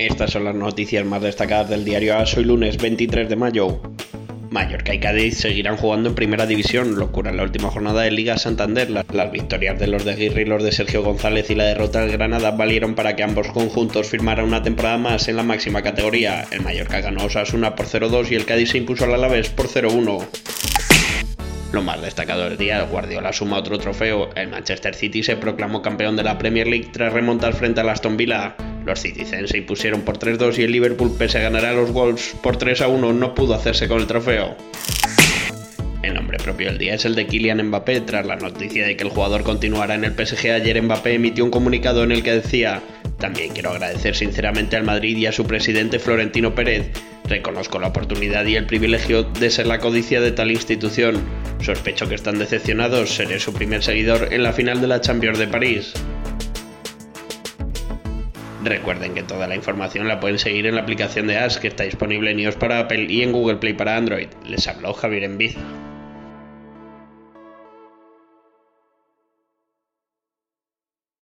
Estas son las noticias más destacadas del diario AS hoy lunes 23 de mayo. Mallorca y Cádiz seguirán jugando en primera división, locura en la última jornada de Liga Santander. Las victorias de los de Aguirre y los de Sergio González y la derrota del Granada valieron para que ambos conjuntos firmaran una temporada más en la máxima categoría. El Mallorca ganó a Osasuna por 0-2 y el Cádiz se impuso al Alavés por 0-1. Lo más destacado del día, Guardiola suma otro trofeo. El Manchester City se proclamó campeón de la Premier League tras remontar frente al Aston Villa. Los Citizens se impusieron por 3-2 y el Liverpool, pese a ganar a los Wolves por 3-1, no pudo hacerse con el trofeo. El nombre propio del día es el de Kylian Mbappé. Tras la noticia de que el jugador continuará en el PSG, ayer Mbappé emitió un comunicado en el que decía: También quiero agradecer sinceramente al Madrid y a su presidente Florentino Pérez. Reconozco la oportunidad y el privilegio de ser la codicia de tal institución. Sospecho que están decepcionados. Seré su primer seguidor en la final de la Champions de París. Recuerden que toda la información la pueden seguir en la aplicación de Ask que está disponible en iOS para Apple y en Google Play para Android. Les habló Javier Enviz.